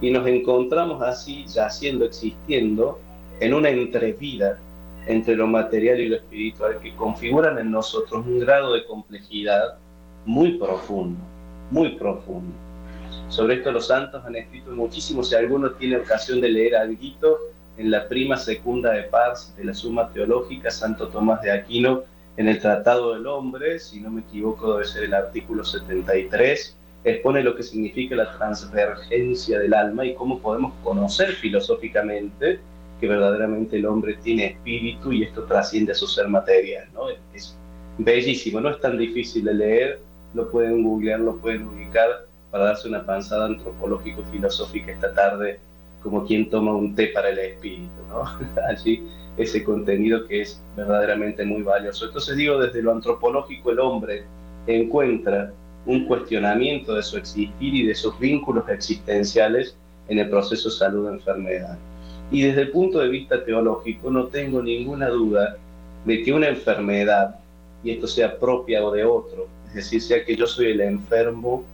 Y nos encontramos así, yaciendo, existiendo, en una entrevida entre lo material y lo espiritual que configuran en nosotros un grado de complejidad muy profundo, muy profundo. Sobre esto los santos han escrito muchísimo, si alguno tiene ocasión de leer algo en la prima segunda de Pars de la Suma Teológica, Santo Tomás de Aquino en el Tratado del Hombre, si no me equivoco debe ser el artículo 73, expone lo que significa la transvergencia del alma y cómo podemos conocer filosóficamente que verdaderamente el hombre tiene espíritu y esto trasciende a su ser material. ¿no? Es bellísimo, no es tan difícil de leer, lo pueden googlear, lo pueden ubicar para darse una panzada antropológico-filosófica esta tarde como quien toma un té para el espíritu. ¿no? [laughs] Allí ese contenido que es verdaderamente muy valioso. Entonces digo, desde lo antropológico el hombre encuentra un cuestionamiento de su existir y de sus vínculos existenciales en el proceso salud-enfermedad. Y desde el punto de vista teológico no tengo ninguna duda de que una enfermedad, y esto sea propia o de otro, es decir, sea que yo soy el enfermo,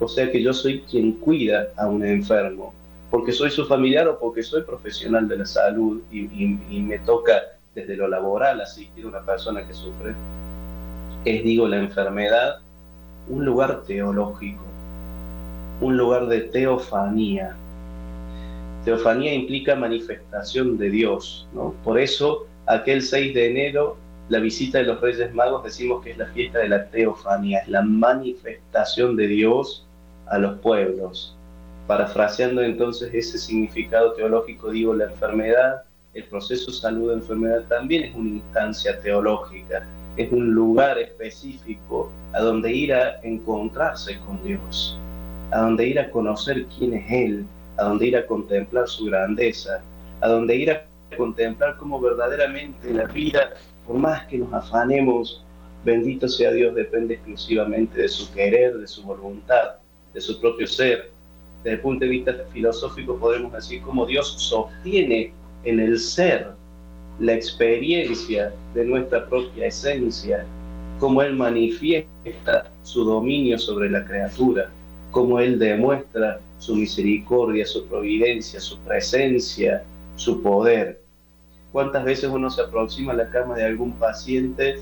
o sea que yo soy quien cuida a un enfermo, porque soy su familiar o porque soy profesional de la salud y, me toca desde lo laboral asistir a una persona que sufre, es, digo, la enfermedad, un lugar teológico, un lugar de teofanía. Teofanía implica manifestación de Dios, ¿no? Por eso, aquel 6 de enero, la visita de los Reyes Magos, decimos que es la fiesta de la teofanía, es la manifestación de Dios a los pueblos. Parafraseando entonces ese significado teológico, digo, la enfermedad, el proceso salud-enfermedad también es una instancia teológica, es un lugar específico a donde ir a encontrarse con Dios, a donde ir a conocer quién es Él, a donde ir a contemplar su grandeza, a donde ir a contemplar cómo verdaderamente la vida, por más que nos afanemos, bendito sea Dios, depende exclusivamente de su querer, de su voluntad, de su propio ser, desde el punto de vista filosófico podemos decir cómo Dios sostiene en el ser la experiencia de nuestra propia esencia, cómo Él manifiesta su dominio sobre la criatura, cómo Él demuestra su misericordia, su providencia, su presencia, su poder. cuántas veces uno se aproxima a la cama de algún paciente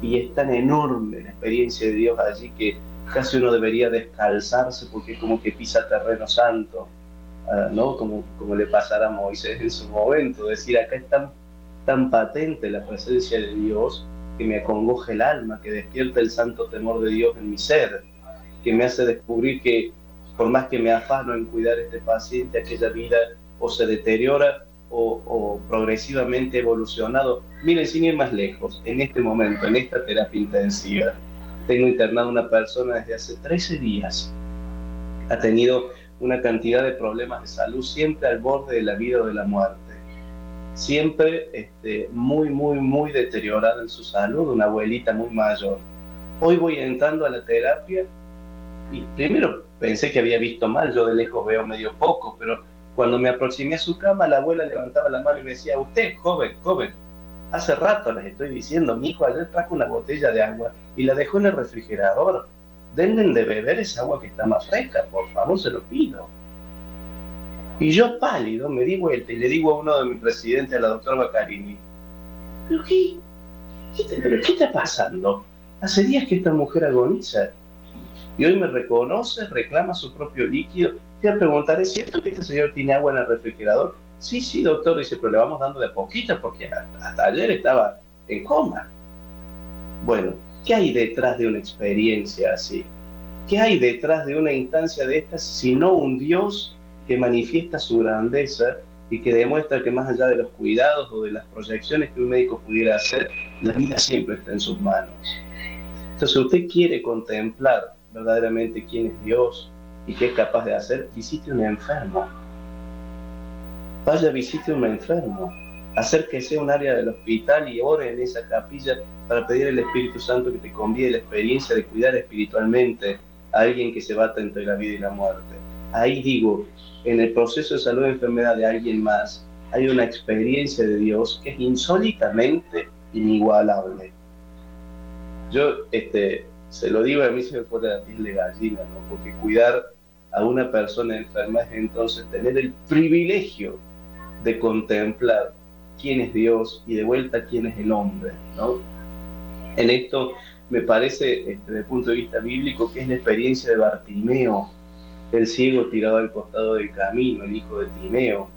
y es tan enorme la experiencia de Dios allí que casi uno debería descalzarse porque como que pisa terreno santo, ah, ¿no? Como, como le pasará a Moisés en su momento, decir, acá es tan, tan patente la presencia de Dios que me acongoja el alma, que despierta el santo temor de Dios en mi ser, que me hace descubrir que por más que me afano en cuidar a este paciente, aquella vida o se deteriora o, progresivamente evolucionado. Miren, sin ir más lejos, en este momento, en esta terapia intensiva, tengo internado una persona desde hace 13 días. Ha tenido una cantidad de problemas de salud siempre al borde de la vida o de la muerte. Siempre este, muy, muy, muy deteriorada en su salud, una abuelita muy mayor. Hoy voy entrando a la terapia y primero pensé que había visto mal, yo de lejos veo medio poco, pero cuando me aproximé a su cama, la abuela levantaba la mano y me decía, usted, joven, joven, hace rato les estoy diciendo, mi hijo ayer trajo una botella de agua y la dejó en el refrigerador. Denle de beber esa agua que está más fresca, por favor, se lo pido. Y yo pálido me di vuelta y le digo a uno de mis residentes, a la doctora Bacarini, ¿pero qué? ¿Pero qué está pasando? Hace días que esta mujer agoniza y hoy me reconoce, reclama su propio líquido. Te preguntar, ¿es cierto que este señor tiene agua en el refrigerador? Sí, sí, doctor, dice, pero le vamos dando de poquito porque hasta ayer estaba en coma. Bueno, ¿qué hay detrás de una experiencia así? ¿Qué hay detrás de una instancia de estas sino un Dios que manifiesta su grandeza y que demuestra que más allá de los cuidados o de las proyecciones que un médico pudiera hacer, la vida siempre está en sus manos? Entonces, usted quiere contemplar verdaderamente quién es Dios y qué es capaz de hacer, visite un enfermo. Vaya, visite un enfermo. Acérquese a un área del hospital y ore en esa capilla para pedir al Espíritu Santo que te convide la experiencia de cuidar espiritualmente a alguien que se bata entre la vida y la muerte. Ahí digo, en el proceso de salud y enfermedad de alguien más, hay una experiencia de Dios que es insólitamente inigualable. Yo, este, se lo digo a mí se me pone la piel de gallina, ¿no? Porque cuidar a una persona enferma es entonces tener el privilegio de contemplar quién es Dios y de vuelta quién es el hombre, ¿no? En esto me parece, este, desde el punto de vista bíblico, que es la experiencia de Bartimeo, el ciego tirado al costado del camino, el hijo de Timeo,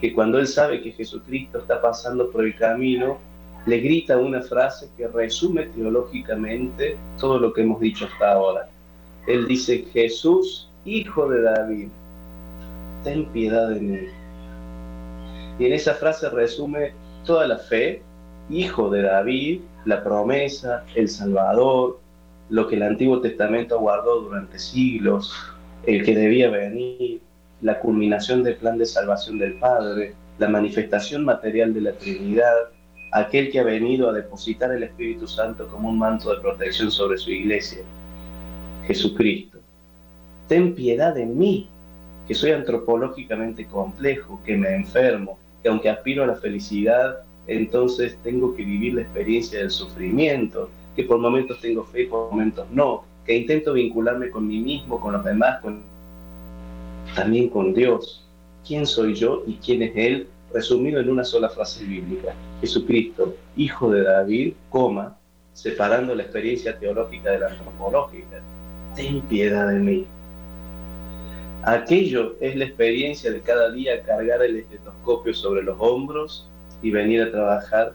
que cuando él sabe que Jesucristo está pasando por el camino, le grita una frase que resume teológicamente todo lo que hemos dicho hasta ahora. Él dice, Jesús, hijo de David, ten piedad de mí. Y en esa frase resume toda la fe, hijo de David, la promesa, el Salvador, lo que el Antiguo Testamento guardó durante siglos, el que debía venir, la culminación del plan de salvación del Padre, la manifestación material de la Trinidad, aquel que ha venido a depositar el Espíritu Santo como un manto de protección sobre su iglesia, Jesucristo. Ten piedad de mí, que soy antropológicamente complejo, que me enfermo, que aunque aspiro a la felicidad, entonces tengo que vivir la experiencia del sufrimiento, que por momentos tengo fe, por momentos no, que intento vincularme con mí mismo, con los demás, con... también con Dios. ¿Quién soy yo y quién es Él resumido en una sola frase bíblica. Jesucristo, hijo de David, coma, separando la experiencia teológica de la antropológica. Ten piedad de mí. Aquello es la experiencia de cada día cargar el estetoscopio sobre los hombros y venir a trabajar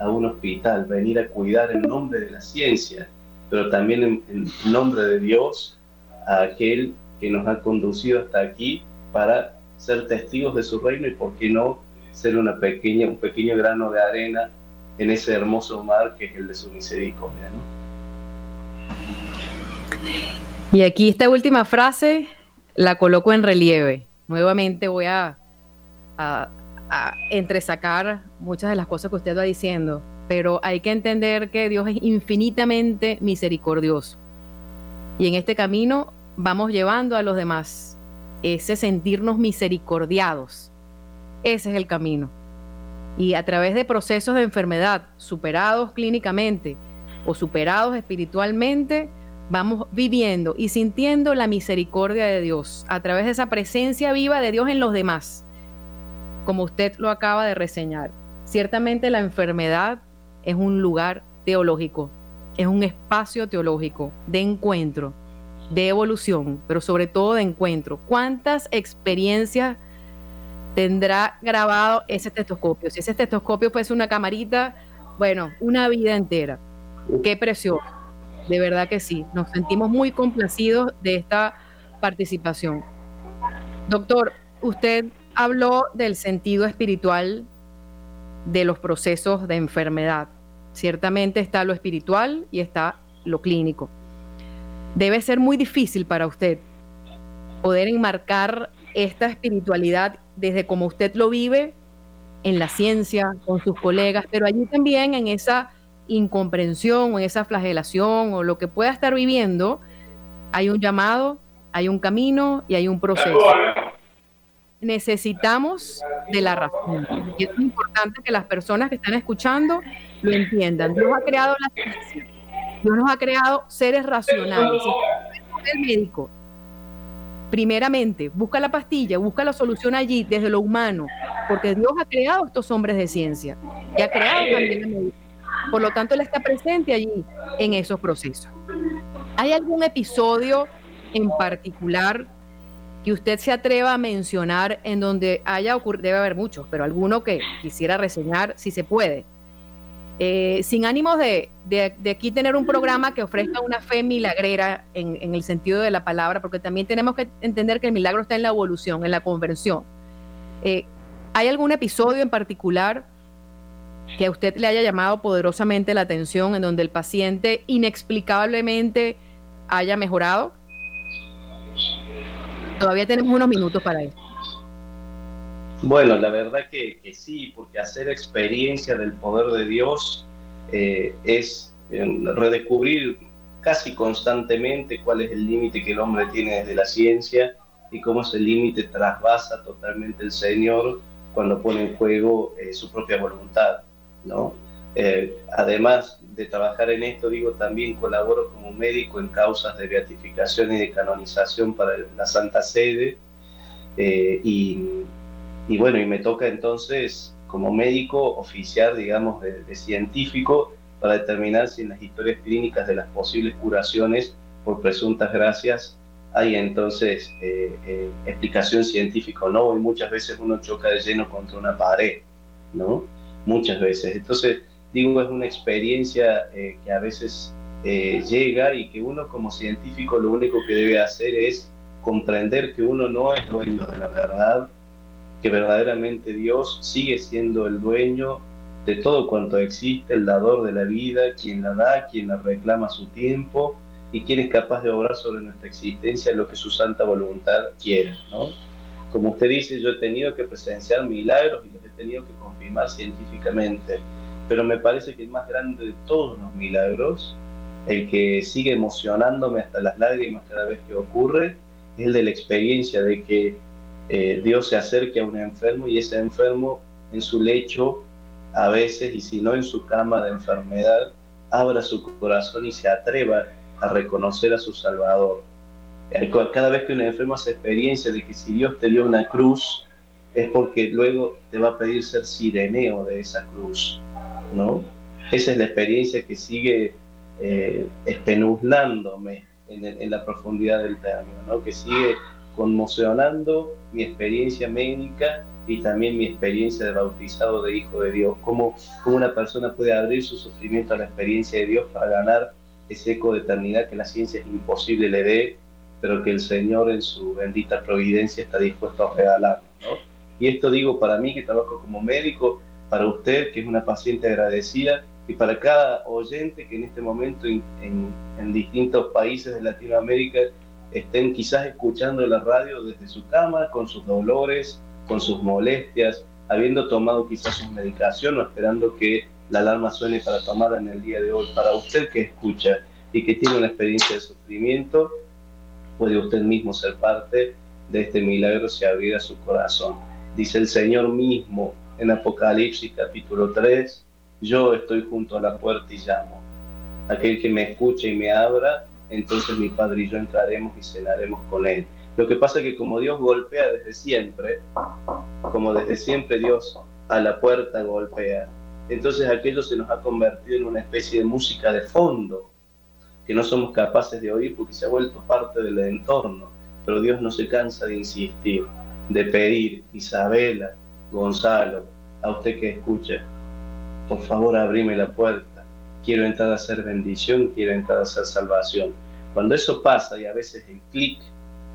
a un hospital, venir a cuidar en nombre de la ciencia, pero también en, nombre de Dios a aquel que nos ha conducido hasta aquí para ser testigos de su reino y, por qué no, ser una pequeña, un pequeño grano de arena en ese hermoso mar que es el de su misericordia. Y aquí esta última frase la coloco en relieve. Nuevamente voy a, a, a entresacar muchas de las cosas que usted va diciendo, pero hay que entender que Dios es infinitamente misericordioso. Y en este camino vamos llevando a los demás ese sentirnos misericordiados ese es el camino. Y a través de procesos de enfermedad superados clínicamente o superados espiritualmente, vamos viviendo y sintiendo la misericordia de Dios a través de esa presencia viva de Dios en los demás, como usted lo acaba de reseñar. Ciertamente la enfermedad es un lugar teológico, es un espacio teológico de encuentro, de evolución, pero sobre todo de encuentro. ¿Cuántas experiencias tendrá grabado ese estetoscopio? Si ese estetoscopio fuese una camarita, bueno, una vida entera. Qué precioso. De verdad que sí. Nos sentimos muy complacidos de esta participación. Doctor, usted habló del sentido espiritual de los procesos de enfermedad. Ciertamente está lo espiritual y está lo clínico. Debe ser muy difícil para usted poder enmarcar esta espiritualidad desde como usted lo vive en la ciencia, con sus colegas, pero allí también en esa incomprensión o en esa flagelación o lo que pueda estar viviendo, hay un llamado, hay un camino y hay un proceso necesitamos de la razón. Y es importante que las personas que están escuchando lo entiendan. Dios ha creado la ciencia. Dios nos ha creado seres racionales. El médico, primeramente, busca la pastilla, busca la solución allí, desde lo humano, porque Dios ha creado estos hombres de ciencia y ha creado también la medicina. Por lo tanto, Él está presente allí en esos procesos. ¿Hay algún episodio en particular que usted se atreva a mencionar en donde haya ocurrido, debe haber muchos, pero alguno que quisiera reseñar, si se puede. Eh, sin ánimos de, aquí tener un programa que ofrezca una fe milagrera en, el sentido de la palabra, porque también tenemos que entender que el milagro está en la evolución, en la conversión. Eh, ¿Hay algún episodio en particular que a usted le haya llamado poderosamente la atención en donde el paciente inexplicablemente haya mejorado? Todavía tenemos unos minutos para eso. Bueno, la verdad que, sí, porque hacer experiencia del poder de Dios eh, es eh, redescubrir casi constantemente cuál es el límite que el hombre tiene desde la ciencia y cómo ese límite trasvasa totalmente el Señor cuando pone en juego eh, su propia voluntad, ¿no? además de trabajar en esto, digo, también colaboro como médico en causas de beatificación y de canonización para la Santa Sede. Eh, y, bueno, y me toca entonces como médico oficiar, digamos, de, científico para determinar si en las historias clínicas de las posibles curaciones por presuntas gracias hay entonces eh, eh, explicación científica o no, y muchas veces uno choca de lleno contra una pared, ¿no? Muchas veces. Entonces, digo, es una experiencia eh, que a veces eh, llega y que uno como científico lo único que debe hacer es comprender que uno no es dueño de la verdad, que verdaderamente Dios sigue siendo el dueño de todo cuanto existe, el dador de la vida, quien la da, quien la reclama su tiempo y quien es capaz de obrar sobre nuestra existencia lo que su santa voluntad quiere. ¿no? Como usted dice, yo he tenido que presenciar milagros y los he tenido que confirmar científicamente pero me parece que el más grande de todos los milagros, el que sigue emocionándome hasta las lágrimas cada vez que ocurre, es el de la experiencia de que eh, Dios se acerque a un enfermo y ese enfermo en su lecho, a veces, y si no en su cama de enfermedad, abra su corazón y se atreva a reconocer a su Salvador. Cada vez que un enfermo hace experiencia de que si Dios te dio una cruz, es porque luego te va a pedir ser sireneo de esa cruz. ¿no? Esa es la experiencia que sigue eh, en, la profundidad del término, que sigue conmocionando mi experiencia médica y también mi experiencia de bautizado de Hijo de Dios. Cómo, cómo una persona puede abrir su sufrimiento a la experiencia de Dios para ganar ese eco de eternidad que la ciencia es imposible le dé, pero que el Señor en su bendita providencia está dispuesto a regalar. Y esto digo para mí que trabajo como médico, para usted, que es una paciente agradecida, y para cada oyente que en este momento en, distintos países de Latinoamérica estén quizás escuchando la radio desde su cama, con sus dolores, con sus molestias, habiendo tomado quizás su medicación o esperando que la alarma suene para tomarla en el día de hoy. Para usted que escucha y que tiene una experiencia de sufrimiento, puede usted mismo ser parte de este milagro si abriera su corazón. Dice el Señor mismo, en Apocalipsis capítulo 3, yo estoy junto a la puerta y llamo. Aquel que me escuche y me abra, entonces mi Padre y yo entraremos y cenaremos con él. Lo que pasa es que como Dios golpea desde siempre, como desde siempre Dios a la puerta golpea. Entonces aquello se nos ha convertido en una especie de música de fondo que no somos capaces de oír porque se ha vuelto parte del entorno. Pero Dios no se cansa de insistir, de pedir, Isabela, Gonzalo, a usted que escucha, por favor abrime la puerta, quiero entrar a hacer bendición, quiero entrar a hacer salvación. Cuando eso pasa y a veces el clic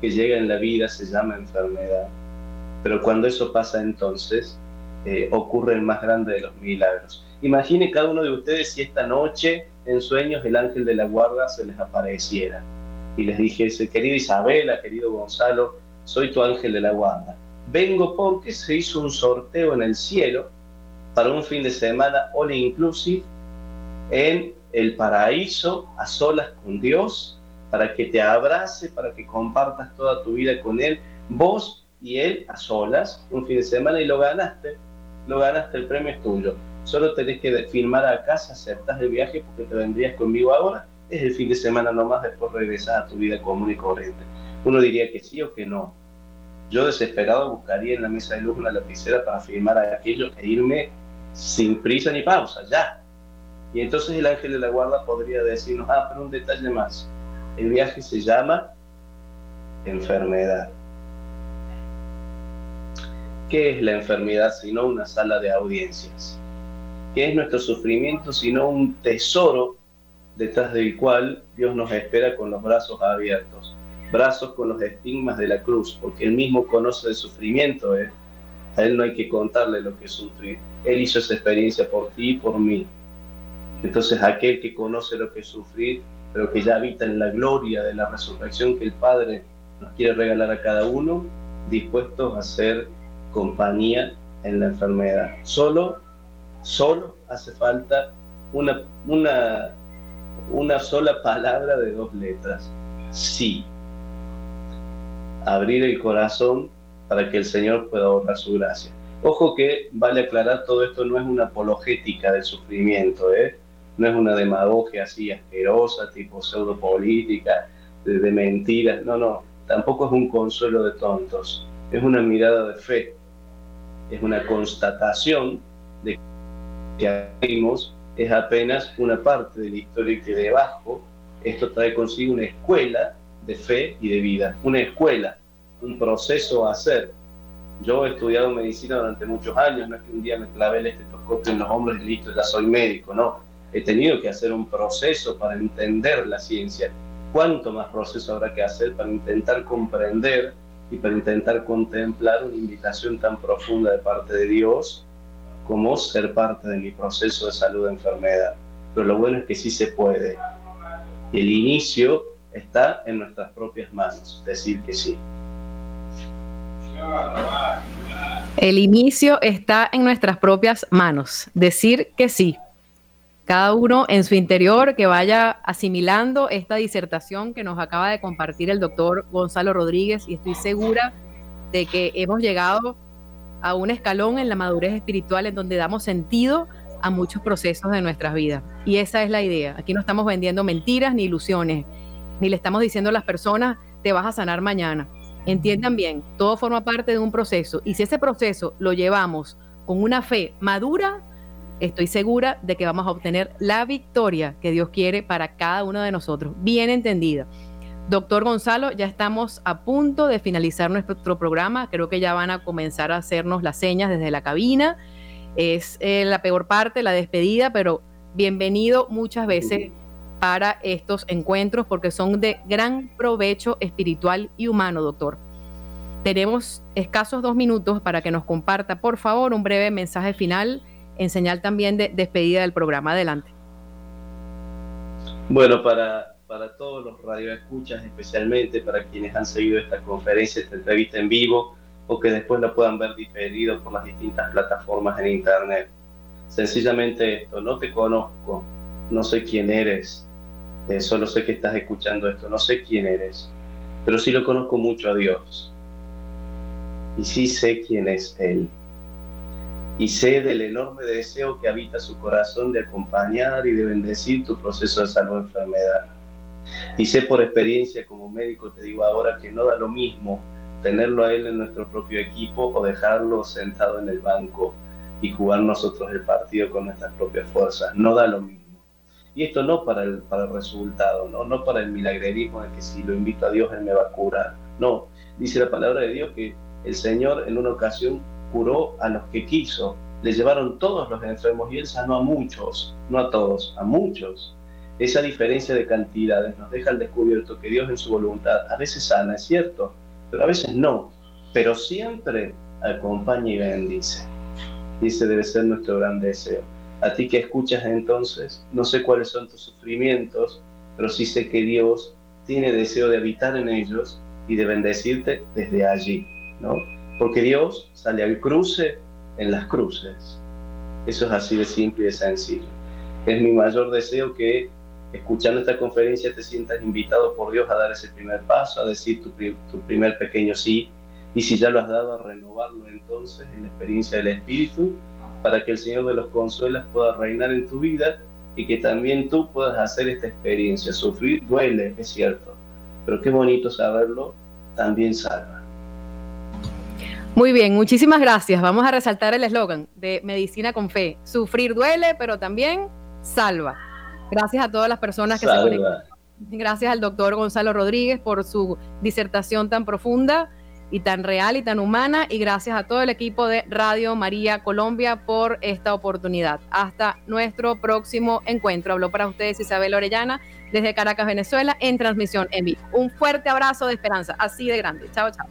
que llega en la vida se llama enfermedad, pero cuando eso pasa entonces eh, ocurre el más grande de los milagros. Imagine cada uno de ustedes si esta noche en sueños el ángel de la guarda se les apareciera y les dijese, querida Isabela, querido Gonzalo, soy tu ángel de la guarda. Vengo porque se hizo un sorteo en el cielo para un fin de semana all inclusive en el paraíso a solas con Dios, para que te abrace, para que compartas toda tu vida con Él, vos y Él a solas, un fin de semana y lo ganaste, lo ganaste, el premio es tuyo. Solo tenés que firmar acá si aceptas el viaje porque te vendrías conmigo ahora. Es el fin de semana nomás, después regresar a tu vida común y corriente. Uno diría que sí o que no. Yo desesperado buscaría en la mesa de luz una lapicera para firmar aquello e irme sin prisa ni pausa, ya. Y entonces el ángel de la guarda podría decirnos, ah, pero un detalle más. El viaje se llama enfermedad. ¿Qué es la enfermedad sino una sala de audiencias? ¿Qué es nuestro sufrimiento sino un tesoro detrás del cual Dios nos espera con los brazos abiertos? Brazos con los estigmas de la cruz, porque Él mismo conoce el sufrimiento. ¿eh? A Él no hay que contarle lo que es sufrir. Él hizo esa experiencia por ti y por mí. Entonces aquel que conoce lo que sufrir, pero que ya habita en la gloria de la resurrección que el Padre nos quiere regalar a cada uno, dispuestos a ser compañía en la enfermedad. Solo, solo hace falta una, una, una sola palabra de dos letras. Sí. Abrir el corazón para que el Señor pueda ahorrar su gracia. Ojo que vale aclarar, todo esto no es una apologética del sufrimiento, ¿eh? no es una demagogia así asquerosa, tipo pseudopolítica, de, de mentiras, no, no, tampoco es un consuelo de tontos, es una mirada de fe, es una constatación de que vimos es apenas una parte de la historia que debajo esto trae consigo una escuela de fe y de vida, una escuela, un proceso a hacer. Yo he estudiado medicina durante muchos años, no es que un día me clavé el estetoscopio en los hombros y listo, ya soy médico, no. He tenido que hacer un proceso para entender la ciencia. ¿Cuánto más proceso habrá que hacer para intentar comprender y para intentar contemplar una invitación tan profunda de parte de Dios como ser parte de mi proceso de salud de enfermedad. Pero lo bueno es que sí se puede. El inicio está en nuestras propias manos, decir que sí. El inicio está en nuestras propias manos, decir que sí cada uno en su interior que vaya asimilando esta disertación que nos acaba de compartir el doctor Gonzalo Rodríguez y estoy segura de que hemos llegado a un escalón en la madurez espiritual en donde damos sentido a muchos procesos de nuestras vidas. Y esa es la idea. Aquí no estamos vendiendo mentiras ni ilusiones, ni le estamos diciendo a las personas, te vas a sanar mañana. Entiendan bien, todo forma parte de un proceso y si ese proceso lo llevamos con una fe madura, estoy segura de que vamos a obtener la victoria que Dios quiere para cada uno de nosotros, bien entendida. Doctor Gonzalo, ya estamos a punto de finalizar nuestro programa. Creo que ya van a comenzar a hacernos las señas desde la cabina. Es eh, la peor parte, la despedida, pero bienvenido muchas veces para estos encuentros porque son de gran provecho espiritual y humano, doctor. Tenemos escasos dos minutos para que nos comparta, por favor, un breve mensaje final en señal también de despedida del programa. Adelante. Bueno, para, para todos los radioescuchas, especialmente para quienes han seguido esta conferencia, esta entrevista en vivo, o que después la puedan ver diferido por las distintas plataformas en Internet. Sencillamente esto, no te conozco, no sé quién eres, eh, solo sé que estás escuchando esto, no sé quién eres, pero sí lo conozco mucho a Dios. Y sí sé quién es Él y sé del enorme deseo que habita su corazón de acompañar y de bendecir tu proceso de salud enfermedad. Y sé por experiencia como médico, te digo ahora, que no da lo mismo tenerlo a él en nuestro propio equipo o dejarlo sentado en el banco y jugar nosotros el partido con nuestras propias fuerzas. No da lo mismo. Y esto no para el, para el resultado, ¿no? no para el milagrerismo de que si lo invito a Dios Él me va a curar. No, dice la palabra de Dios que el Señor en una ocasión curó a los que quiso, le llevaron todos los enfermos y Él sanó a muchos, no a todos, a muchos. Esa diferencia de cantidades nos deja al descubierto que Dios en su voluntad a veces sana, es cierto, pero a veces no, pero siempre acompaña y bendice. Y ese debe ser nuestro gran deseo. A ti que escuchas entonces, no sé cuáles son tus sufrimientos, pero sí sé que Dios tiene deseo de habitar en ellos y de bendecirte desde allí, ¿no? Porque Dios sale al cruce en las cruces. Eso es así de simple y de sencillo. Es mi mayor deseo que escuchando esta conferencia te sientas invitado por Dios a dar ese primer paso, a decir tu, tu primer pequeño sí, y si ya lo has dado, a renovarlo entonces en la experiencia del Espíritu, para que el Señor de los consuelas pueda reinar en tu vida y que también tú puedas hacer esta experiencia. Sufrir duele, es cierto, pero qué bonito saberlo, también salva. Muy bien, muchísimas gracias. Vamos a resaltar el eslogan de Medicina con Fe. Sufrir duele, pero también salva. Gracias a todas las personas que se conectan. Gracias al doctor Gonzalo Rodríguez por su disertación tan profunda y tan real y tan humana. Y gracias a todo el equipo de Radio María Colombia por esta oportunidad. Hasta nuestro próximo encuentro. Habló para ustedes Isabel Orellana desde Caracas, Venezuela, en transmisión en vivo. Un fuerte abrazo de esperanza, así de grande. Chao, chao.